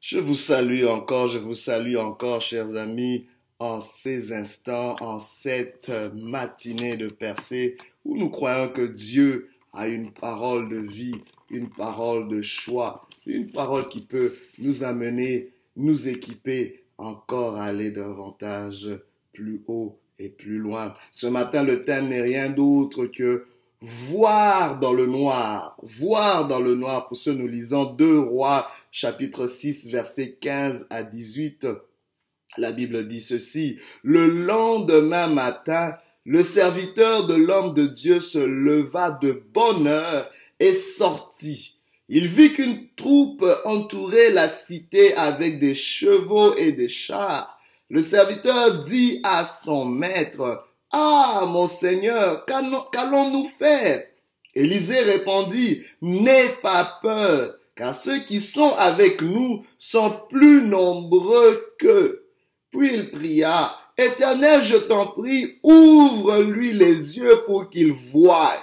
Je vous salue encore, je vous salue encore, chers amis, en ces instants, en cette matinée de percée, où nous croyons que Dieu a une parole de vie, une parole de choix, une parole qui peut nous amener, nous équiper encore aller davantage plus haut et plus loin. Ce matin, le thème n'est rien d'autre que voir dans le noir, voir dans le noir. Pour ce, nous lisons deux rois, chapitre 6, versets 15 à 18. La Bible dit ceci. Le lendemain matin, le serviteur de l'homme de Dieu se leva de bonne heure et sortit. Il vit qu'une troupe entourait la cité avec des chevaux et des chars. Le serviteur dit à son maître, ah, mon Seigneur, qu'allons-nous faire? Élisée répondit, N'aie pas peur, car ceux qui sont avec nous sont plus nombreux qu'eux. Puis il pria, Éternel, je t'en prie, ouvre-lui les yeux pour qu'il voie.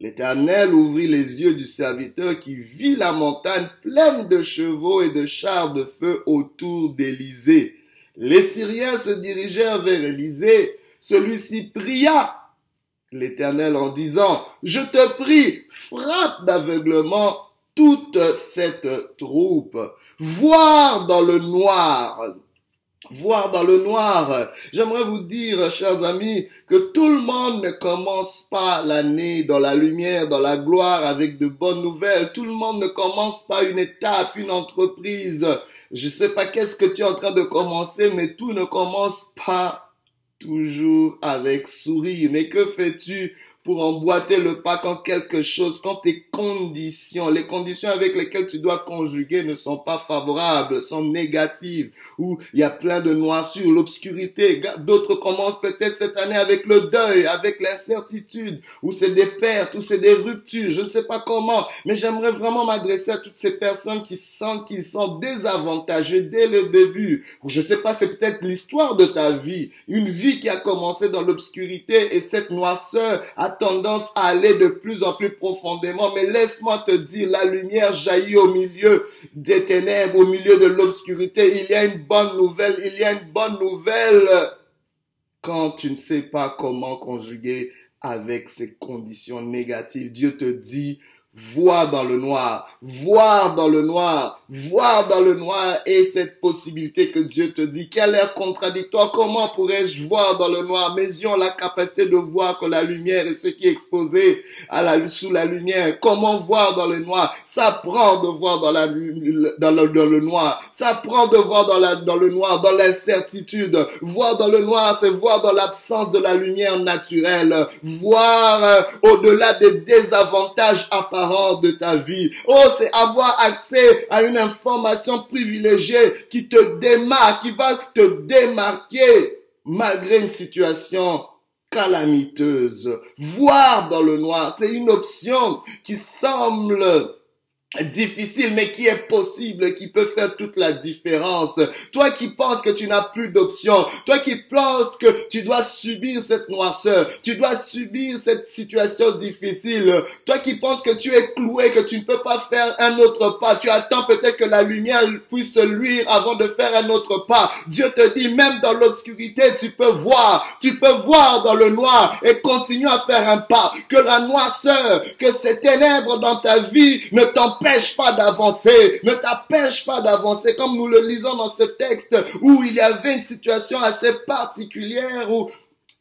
L'Éternel ouvrit les yeux du serviteur qui vit la montagne pleine de chevaux et de chars de feu autour d'Élysée. Les Syriens se dirigèrent vers Élysée celui-ci pria l'Éternel en disant, Je te prie, frappe d'aveuglement toute cette troupe. Voir dans le noir. Voir dans le noir. J'aimerais vous dire, chers amis, que tout le monde ne commence pas l'année dans la lumière, dans la gloire, avec de bonnes nouvelles. Tout le monde ne commence pas une étape, une entreprise. Je sais pas qu'est-ce que tu es en train de commencer, mais tout ne commence pas toujours avec sourire. Mais que fais-tu? Pour emboîter le pas quand quelque chose, quand tes conditions, les conditions avec lesquelles tu dois conjuguer ne sont pas favorables, sont négatives, où il y a plein de noircures, l'obscurité. D'autres commencent peut-être cette année avec le deuil, avec l'incertitude, où c'est des pertes, où c'est des ruptures, je ne sais pas comment, mais j'aimerais vraiment m'adresser à toutes ces personnes qui sentent qu'ils sont désavantagés dès le début. Je ne sais pas, c'est peut-être l'histoire de ta vie, une vie qui a commencé dans l'obscurité et cette noirceur a tendance à aller de plus en plus profondément. Mais laisse-moi te dire, la lumière jaillit au milieu des ténèbres, au milieu de l'obscurité. Il y a une bonne nouvelle, il y a une bonne nouvelle quand tu ne sais pas comment conjuguer avec ces conditions négatives. Dieu te dit, voir dans le noir, voir dans le noir, voir dans le noir et cette possibilité que Dieu te dit, quelle est contradictoire, comment pourrais-je voir dans le noir? Mes yeux ont la capacité de voir que la lumière est ce qui est exposé sous la lumière. Comment voir dans le noir? Ça prend de voir dans la, dans le, dans le noir. Ça prend de voir dans la, dans le noir, dans l'incertitude. Voir dans le noir, c'est voir dans l'absence de la lumière naturelle. Voir euh, au-delà des désavantages apparents de ta vie. Oh, c'est avoir accès à une information privilégiée qui te démarque, qui va te démarquer malgré une situation calamiteuse. Voir dans le noir, c'est une option qui semble difficile, mais qui est possible, qui peut faire toute la différence. Toi qui penses que tu n'as plus d'options, toi qui penses que tu dois subir cette noirceur, tu dois subir cette situation difficile, toi qui penses que tu es cloué, que tu ne peux pas faire un autre pas, tu attends peut-être que la lumière puisse luire avant de faire un autre pas. Dieu te dit, même dans l'obscurité, tu peux voir, tu peux voir dans le noir et continuer à faire un pas. Que la noirceur, que ces ténèbres dans ta vie ne t'empêchent t'empêche pas d'avancer, ne t'empêche pas d'avancer, comme nous le lisons dans ce texte où il y avait une situation assez particulière où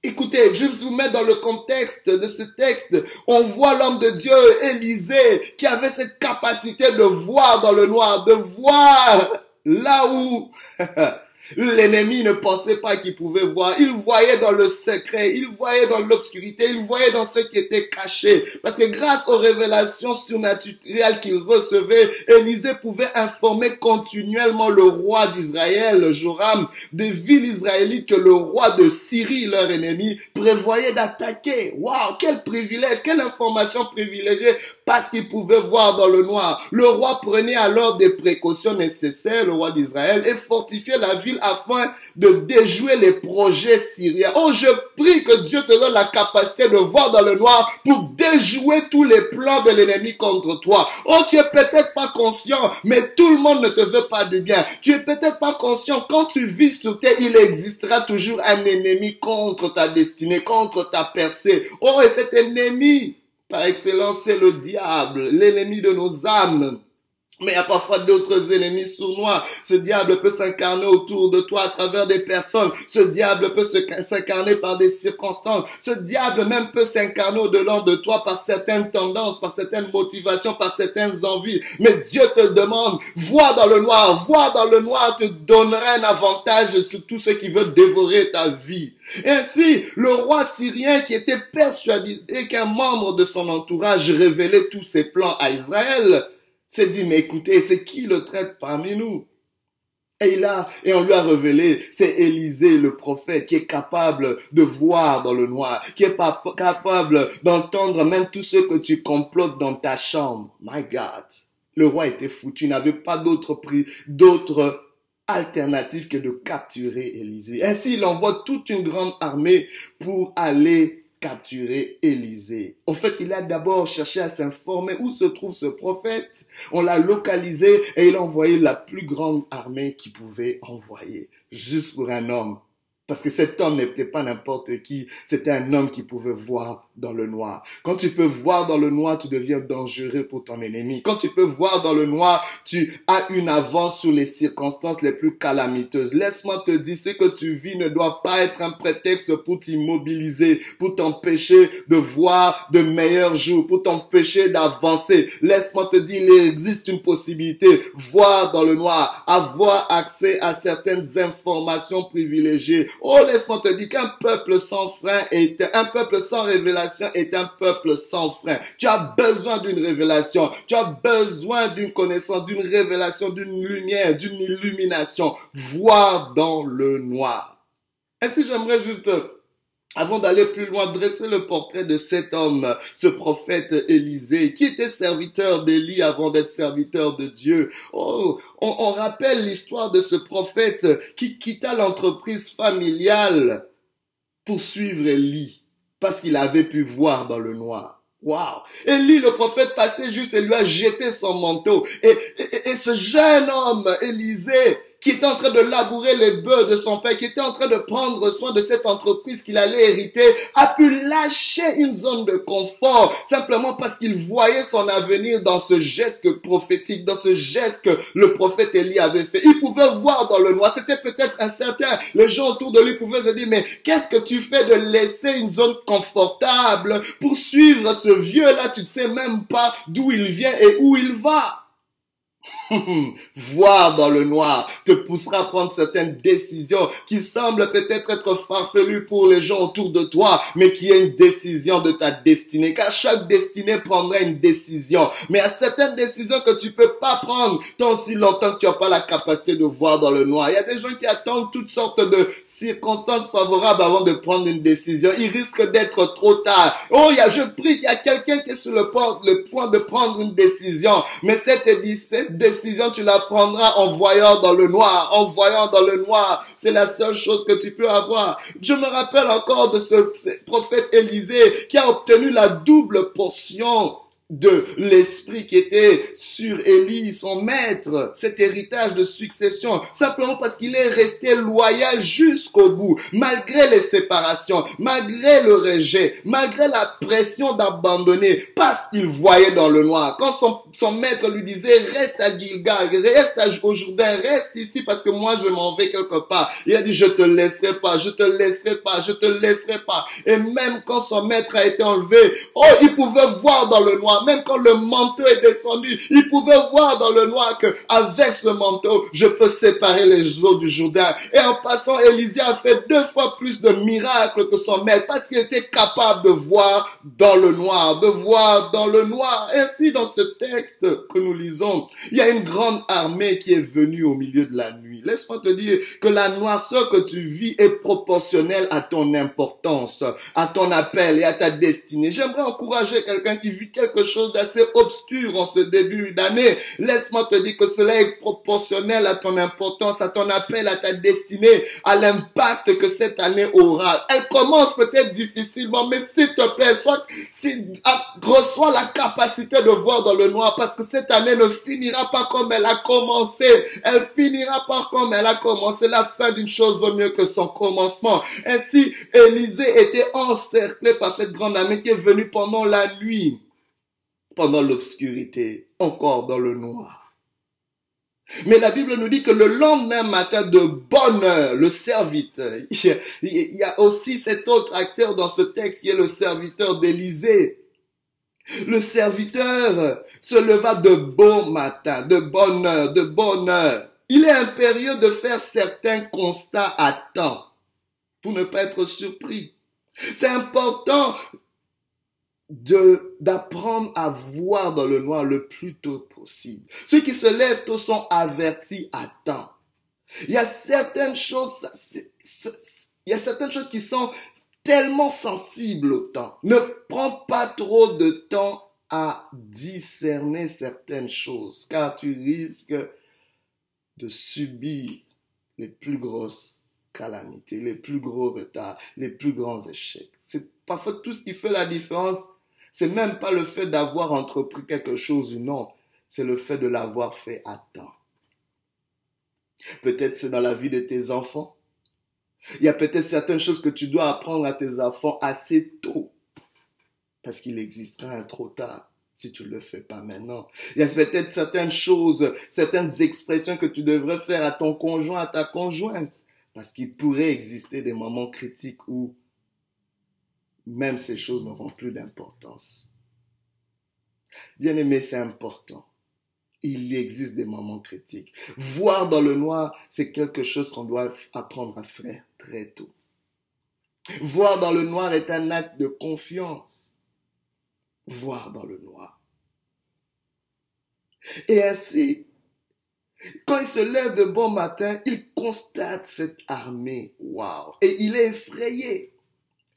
Écoutez, je vous mets dans le contexte de ce texte. On voit l'homme de Dieu, Élisée, qui avait cette capacité de voir dans le noir, de voir là où L'ennemi ne pensait pas qu'il pouvait voir. Il voyait dans le secret, il voyait dans l'obscurité, il voyait dans ce qui était caché. Parce que grâce aux révélations surnaturelles qu'il recevait, Élisée pouvait informer continuellement le roi d'Israël, Joram, des villes israélites que le roi de Syrie, leur ennemi, prévoyait d'attaquer. Waouh, quel privilège, quelle information privilégiée parce qu'il pouvait voir dans le noir. Le roi prenait alors des précautions nécessaires, le roi d'Israël, et fortifiait la ville afin de déjouer les projets syriens. Oh, je prie que Dieu te donne la capacité de voir dans le noir pour déjouer tous les plans de l'ennemi contre toi. Oh, tu es peut-être pas conscient, mais tout le monde ne te veut pas du bien. Tu es peut-être pas conscient, quand tu vis sur terre, il existera toujours un ennemi contre ta destinée, contre ta percée. Oh, et cet ennemi, par excellence, c'est le diable, l'ennemi de nos âmes. Mais il y a parfois d'autres ennemis sournois. Ce diable peut s'incarner autour de toi à travers des personnes. Ce diable peut s'incarner par des circonstances. Ce diable même peut s'incarner au-delà de toi par certaines tendances, par certaines motivations, par certaines envies. Mais Dieu te demande, vois dans le noir, vois dans le noir te donnera un avantage sur tout ce qui veut dévorer ta vie. Ainsi, le roi syrien qui était persuadé qu'un membre de son entourage révélait tous ses plans à Israël, s'est dit, mais écoutez, c'est qui le traite parmi nous? Et il et on lui a révélé, c'est Élisée, le prophète, qui est capable de voir dans le noir, qui est capable d'entendre même tout ce que tu complotes dans ta chambre. My God. Le roi était foutu, il n'avait pas d'autre prix, d'autre alternative que de capturer Élisée. Ainsi, il envoie toute une grande armée pour aller capturer Élisée. En fait, il a d'abord cherché à s'informer où se trouve ce prophète. On l'a localisé et il a envoyé la plus grande armée qu'il pouvait envoyer, juste pour un homme parce que cet homme n'était pas n'importe qui, c'était un homme qui pouvait voir dans le noir. Quand tu peux voir dans le noir, tu deviens dangereux pour ton ennemi. Quand tu peux voir dans le noir, tu as une avance sur les circonstances les plus calamiteuses. Laisse-moi te dire, ce que tu vis ne doit pas être un prétexte pour t'immobiliser, pour t'empêcher de voir de meilleurs jours, pour t'empêcher d'avancer. Laisse-moi te dire, il existe une possibilité, voir dans le noir, avoir accès à certaines informations privilégiées, Oh, laisse-moi te dire qu'un peuple sans frein est, un peuple sans révélation est un peuple sans frein. Tu as besoin d'une révélation. Tu as besoin d'une connaissance, d'une révélation, d'une lumière, d'une illumination. Voir dans le noir. Ainsi, j'aimerais juste avant d'aller plus loin, dresser le portrait de cet homme, ce prophète Élisée, qui était serviteur d'Élie avant d'être serviteur de Dieu. Oh, on, on rappelle l'histoire de ce prophète qui quitta l'entreprise familiale pour suivre Élie, parce qu'il avait pu voir dans le noir. Wow. Élie, le prophète, passait juste et lui a jeté son manteau. Et, et, ce jeune homme, Élisée, qui était en train de labourer les bœufs de son père, qui était en train de prendre soin de cette entreprise qu'il allait hériter, a pu lâcher une zone de confort simplement parce qu'il voyait son avenir dans ce geste prophétique, dans ce geste que le prophète Élie avait fait. Il pouvait voir dans le noir, c'était peut-être incertain. Les gens autour de lui pouvaient se dire, mais qu'est-ce que tu fais de laisser une zone confortable pour suivre ce vieux-là, tu ne sais même pas d'où il vient et où il va. Voir dans le noir te poussera à prendre certaines décisions qui semblent peut-être être farfelues pour les gens autour de toi, mais qui est une décision de ta destinée. Car chaque destinée prendra une décision. Mais à certaines décisions que tu peux pas prendre tant si longtemps que tu n'as pas la capacité de voir dans le noir. Il y a des gens qui attendent toutes sortes de circonstances favorables avant de prendre une décision. Il risque d'être trop tard. Oh, il y a, je prie qu'il y a quelqu'un qui est sur le, point, de prendre une décision. Mais cette, cette décision, tu la prendras en voyant dans le noir, en voyant dans le noir. C'est la seule chose que tu peux avoir. Je me rappelle encore de ce, prophète Élisée qui a obtenu la double portion de l'esprit qui était sur Élie, son maître, cet héritage de succession, simplement parce qu'il est resté loyal jusqu'au bout, malgré les séparations, malgré le rejet, malgré la pression d'abandonner, parce qu'il voyait dans le noir. Quand son, maître lui disait, reste à Gilgal, reste au Jourdain, reste ici parce que moi je m'en vais quelque part. Il a dit, je te laisserai pas, je te laisserai pas, je te laisserai pas. Et même quand son maître a été enlevé, oh, il pouvait voir dans le noir même quand le manteau est descendu, il pouvait voir dans le noir que avec ce manteau, je peux séparer les eaux du Jourdain. Et en passant, Élisée a fait deux fois plus de miracles que son maître parce qu'il était capable de voir dans le noir, de voir dans le noir. Ainsi, dans ce texte que nous lisons, il y a une grande armée qui est venue au milieu de la nuit. Laisse-moi te dire que la noirceur que tu vis est proportionnelle à ton importance, à ton appel et à ta destinée. J'aimerais encourager quelqu'un qui vit quelque chose d'assez obscur en ce début d'année. Laisse-moi te dire que cela est proportionnel à ton importance, à ton appel, à ta destinée, à l'impact que cette année aura. Elle commence peut-être difficilement, mais s'il te plaît, ah, reçois la capacité de voir dans le noir parce que cette année ne finira pas comme elle a commencé. Elle finira pas comme elle a commencé. La fin d'une chose vaut mieux que son commencement. Ainsi, Élisée était encerclé par cette grande armée qui est venue pendant la nuit, pendant l'obscurité, encore dans le noir. Mais la Bible nous dit que le lendemain matin de bonne heure, le serviteur, il y a aussi cet autre acteur dans ce texte qui est le serviteur d'Élisée. Le serviteur se leva de bon matin, de bonne heure, de bonne heure. Il est impérieux de faire certains constats à temps pour ne pas être surpris. C'est important d'apprendre à voir dans le noir le plus tôt possible. Ceux qui se lèvent tôt sont avertis à temps. Il y a certaines choses, il y a certaines choses qui sont tellement sensibles au temps. Ne prends pas trop de temps à discerner certaines choses, car tu risques de subir les plus grosses calamités, les plus gros retards, les plus grands échecs. C'est parfois tout ce qui fait la différence c'est même pas le fait d'avoir entrepris quelque chose ou non, c'est le fait de l'avoir fait à temps. Peut-être c'est dans la vie de tes enfants. Il y a peut-être certaines choses que tu dois apprendre à tes enfants assez tôt. Parce qu'il existera un trop tard si tu ne le fais pas maintenant. Il y a peut-être certaines choses, certaines expressions que tu devrais faire à ton conjoint, à ta conjointe. Parce qu'il pourrait exister des moments critiques où même ces choses n'auront plus d'importance. Bien aimé, c'est important. Il existe des moments critiques. Voir dans le noir, c'est quelque chose qu'on doit apprendre à faire très tôt. Voir dans le noir est un acte de confiance. Voir dans le noir. Et ainsi, quand il se lève de bon matin, il constate cette armée. Waouh! Et il est effrayé.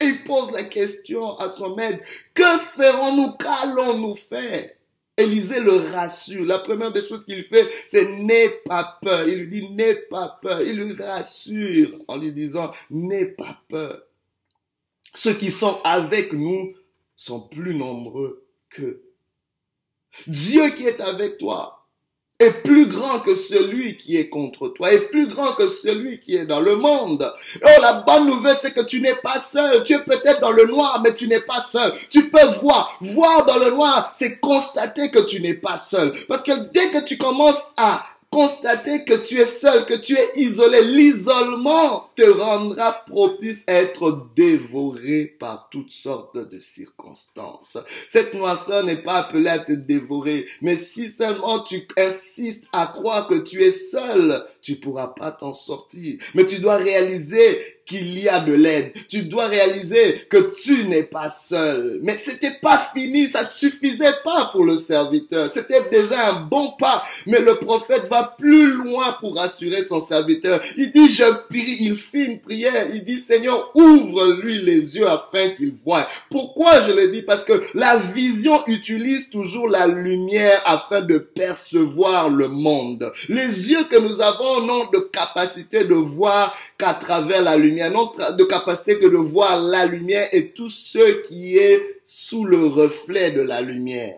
Il pose la question à son maître, que ferons-nous, qu'allons-nous faire? Élisée le rassure. La première des choses qu'il fait, c'est n'aie pas peur. Il lui dit n'aie pas peur. Il lui rassure en lui disant n'aie pas peur. Ceux qui sont avec nous sont plus nombreux que Dieu qui est avec toi est plus grand que celui qui est contre toi, est plus grand que celui qui est dans le monde. Oh, la bonne nouvelle, c'est que tu n'es pas seul. Tu es peut-être dans le noir, mais tu n'es pas seul. Tu peux voir. Voir dans le noir, c'est constater que tu n'es pas seul. Parce que dès que tu commences à constater que tu es seul, que tu es isolé. L'isolement te rendra propice à être dévoré par toutes sortes de circonstances. Cette noisseur n'est pas appelée à te dévorer, mais si seulement tu insistes à croire que tu es seul, tu pourras pas t'en sortir. Mais tu dois réaliser qu'il y a de l'aide. Tu dois réaliser que tu n'es pas seul. Mais c'était pas fini, ça ne suffisait pas pour le serviteur. C'était déjà un bon pas. Mais le prophète va plus loin pour rassurer son serviteur. Il dit, je prie, il fait une prière. Il dit, Seigneur, ouvre-lui les yeux afin qu'il voie. Pourquoi je le dis? Parce que la vision utilise toujours la lumière afin de percevoir le monde. Les yeux que nous avons n'ont de capacité de voir qu'à travers la lumière, non de capacité que de voir la lumière et tout ce qui est sous le reflet de la lumière.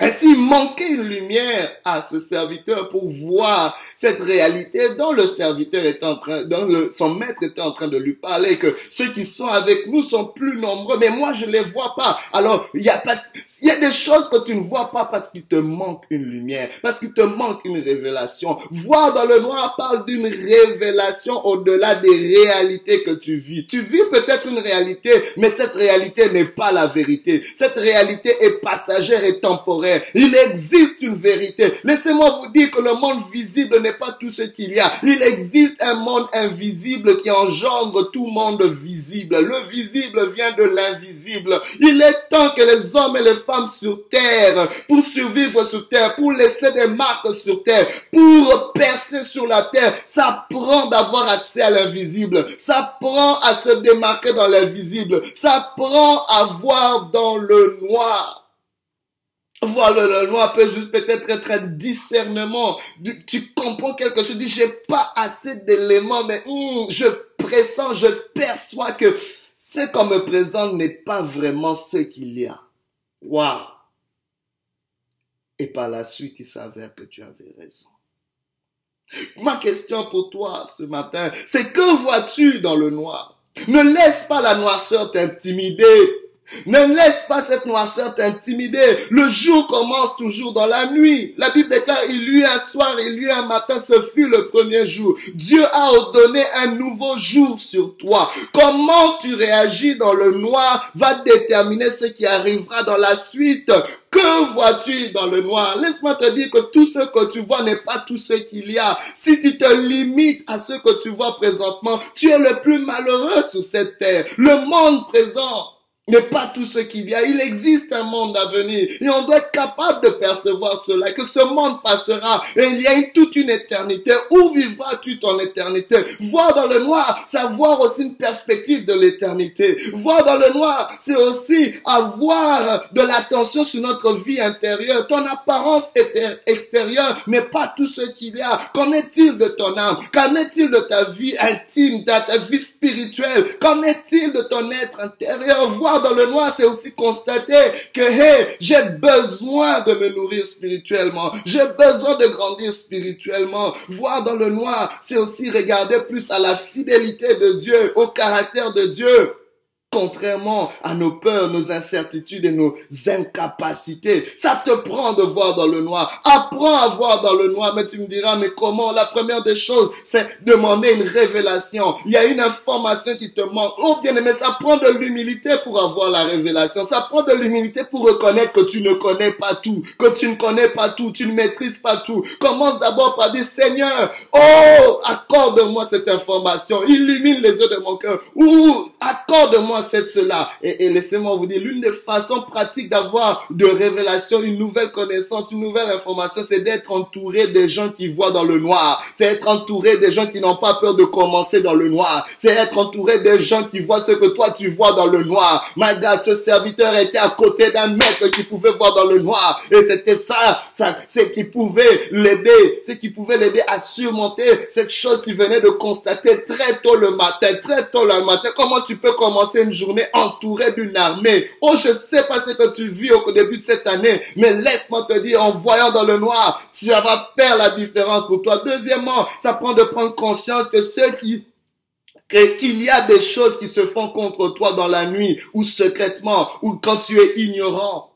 Ainsi, il manquait une lumière à ce serviteur pour voir cette réalité dont le serviteur est en train, dont le, son maître était en train de lui parler, que ceux qui sont avec nous sont plus nombreux, mais moi je les vois pas. Alors, il y a pas, il y a des choses que tu ne vois pas parce qu'il te manque une lumière, parce qu'il te manque une révélation. Voir dans le noir parle d'une révélation au-delà des réalités que tu vis. Tu vis peut-être une réalité, mais cette réalité n'est pas la vérité. Cette réalité est passagère et temporaire il existe une vérité. Laissez-moi vous dire que le monde visible n'est pas tout ce qu'il y a. Il existe un monde invisible qui engendre tout monde visible. Le visible vient de l'invisible. Il est temps que les hommes et les femmes sur terre, pour survivre sur terre, pour laisser des marques sur terre, pour percer sur la terre, ça prend d'avoir accès à l'invisible. Ça prend à se démarquer dans l'invisible. Ça à voir dans le noir. Voir le, noir peut juste peut-être être un discernement. Tu comprends quelque chose, tu dis, j'ai pas assez d'éléments, mais hmm, je pressens, je perçois que ce qu'on me présente n'est pas vraiment ce qu'il y a. Waouh! Et par la suite, il s'avère que tu avais raison. Ma question pour toi ce matin, c'est que vois-tu dans le noir? Ne laisse pas la noirceur t'intimider. Ne laisse pas cette noirceur t'intimider. Le jour commence toujours dans la nuit. La Bible déclare, il lui un soir, il lui un matin, ce fut le premier jour. Dieu a ordonné un nouveau jour sur toi. Comment tu réagis dans le noir va déterminer ce qui arrivera dans la suite. Que vois-tu dans le noir? Laisse-moi te dire que tout ce que tu vois n'est pas tout ce qu'il y a. Si tu te limites à ce que tu vois présentement, tu es le plus malheureux sur cette terre. Le monde présent n'est pas tout ce qu'il y a. Il existe un monde à venir et on doit être capable de percevoir cela, que ce monde passera et il y a toute une éternité. Où vivras-tu ton éternité? Voir dans le noir, c'est avoir aussi une perspective de l'éternité. Voir dans le noir, c'est aussi avoir de l'attention sur notre vie intérieure. Ton apparence extérieure n'est pas tout ce qu'il y a. Qu'en est-il de ton âme? Qu'en est-il de ta vie intime, de ta vie spirituelle? Qu'en est-il de ton être intérieur? Dans le noir, c'est aussi constater que, hey, j'ai besoin de me nourrir spirituellement. J'ai besoin de grandir spirituellement. Voir dans le noir, c'est aussi regarder plus à la fidélité de Dieu, au caractère de Dieu contrairement à nos peurs, nos incertitudes et nos incapacités. Ça te prend de voir dans le noir. Apprends à voir dans le noir, mais tu me diras, mais comment? La première des choses, c'est demander une révélation. Il y a une information qui te manque. Oh bien aimé, ça prend de l'humilité pour avoir la révélation. Ça prend de l'humilité pour reconnaître que tu ne connais pas tout, que tu ne connais pas tout, tu ne maîtrises pas tout. Commence d'abord par dire, Seigneur, oh, accorde-moi cette information. Illumine les yeux de mon cœur. Ou accorde-moi c'est cela. Et, laissez-moi vous dire, l'une des façons pratiques d'avoir de révélation, une nouvelle connaissance, une nouvelle information, c'est d'être entouré des gens qui voient dans le noir. C'est être entouré des gens qui n'ont pas peur de commencer dans le noir. C'est être entouré des gens qui voient ce que toi tu vois dans le noir. My God, ce serviteur était à côté d'un maître qui pouvait voir dans le noir. Et c'était ça, ça, c'est qui pouvait l'aider, c'est qui pouvait l'aider à surmonter cette chose qu'il venait de constater très tôt le matin, très tôt le matin. Comment tu peux commencer une journée entourée d'une armée. Oh, je sais pas ce que tu vis au début de cette année, mais laisse-moi te dire, en voyant dans le noir, tu vas faire la différence pour toi. Deuxièmement, ça prend de prendre conscience que ceux qui qu'il y a des choses qui se font contre toi dans la nuit ou secrètement ou quand tu es ignorant.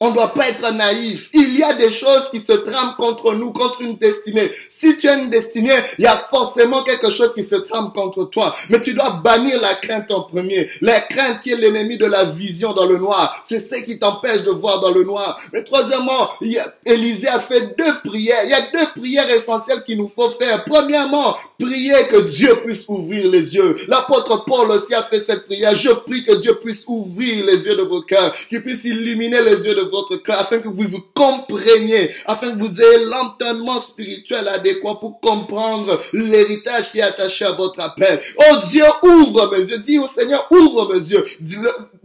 On ne doit pas être naïf. Il y a des choses qui se trament contre nous, contre une destinée. Si tu as une destinée, il y a forcément quelque chose qui se trame contre toi. Mais tu dois bannir la crainte en premier. La crainte qui est l'ennemi de la vision dans le noir. C'est ce qui t'empêche de voir dans le noir. Mais troisièmement, Élisée a fait deux prières. Il y a deux prières essentielles qu'il nous faut faire. Premièrement, prier que Dieu puisse ouvrir les yeux. L'apôtre Paul aussi a fait cette prière. Je prie que Dieu puisse ouvrir les yeux de vos cœurs, qu'il puisse illuminer les yeux de votre cœur afin que vous vous compreniez, afin que vous ayez l'entendement spirituel adéquat pour comprendre l'héritage qui est attaché à votre appel. Oh Dieu, ouvre mes yeux. Dis au Seigneur, ouvre mes yeux.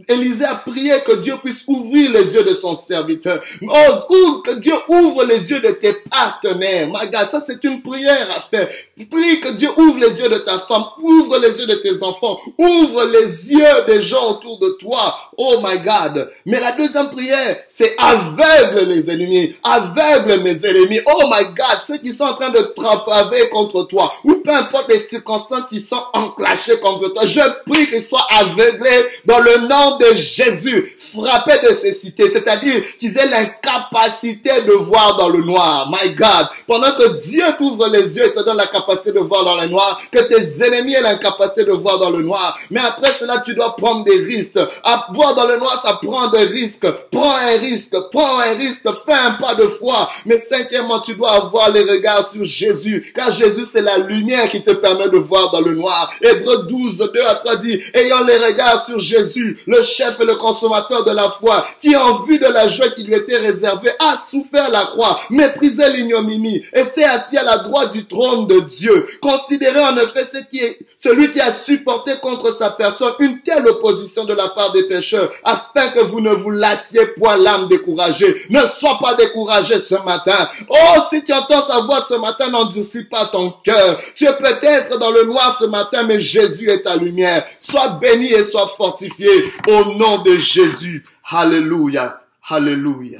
Élisée a prié que Dieu puisse ouvrir les yeux de son serviteur. Oh, que Dieu ouvre les yeux de tes partenaires. My God, ça c'est une prière à faire. Prie que Dieu ouvre les yeux de ta femme, ouvre les yeux de tes enfants, ouvre les yeux des gens autour de toi. Oh my God. Mais la deuxième prière, c'est aveugle les ennemis, aveugle mes ennemis. Oh my God, ceux qui sont en train de tremper contre toi, ou peu importe les circonstances qui sont enclenchées contre toi, je prie qu'ils soient aveuglés dans le nom de Jésus, frappés de cécité, c'est-à-dire qu'ils aient l'incapacité de voir dans le noir. My God, pendant que Dieu t'ouvre les yeux et te donne la capacité de voir dans le noir, que tes ennemis aient l'incapacité de voir dans le noir. Mais après cela, tu dois prendre des risques. À voir dans le noir, ça prend des risques. Prends un risque, prends un risque, fais un pas de foi. Mais cinquièmement, tu dois avoir les regards sur Jésus, car Jésus, c'est la lumière qui te permet de voir dans le noir. Hébreu 12, 2 à 3 dit, ayant les regards sur Jésus, le chef et le consommateur de la foi, qui en vue de la joie qui lui était réservée, a souffert la croix, méprisé l'ignominie, et s'est assis à la droite du trône de Dieu. Considérez en effet celui qui a supporté contre sa personne une telle opposition de la part des pécheurs, afin que vous ne vous lassiez point l'âme découragée. Ne sois pas découragé ce matin. Oh, si tu entends sa voix ce matin, n'endurcis pas ton cœur. Tu es peut-être dans le noir ce matin, mais Jésus est ta lumière. Sois béni et sois fortifié au nom de Jésus. Alléluia. Alléluia.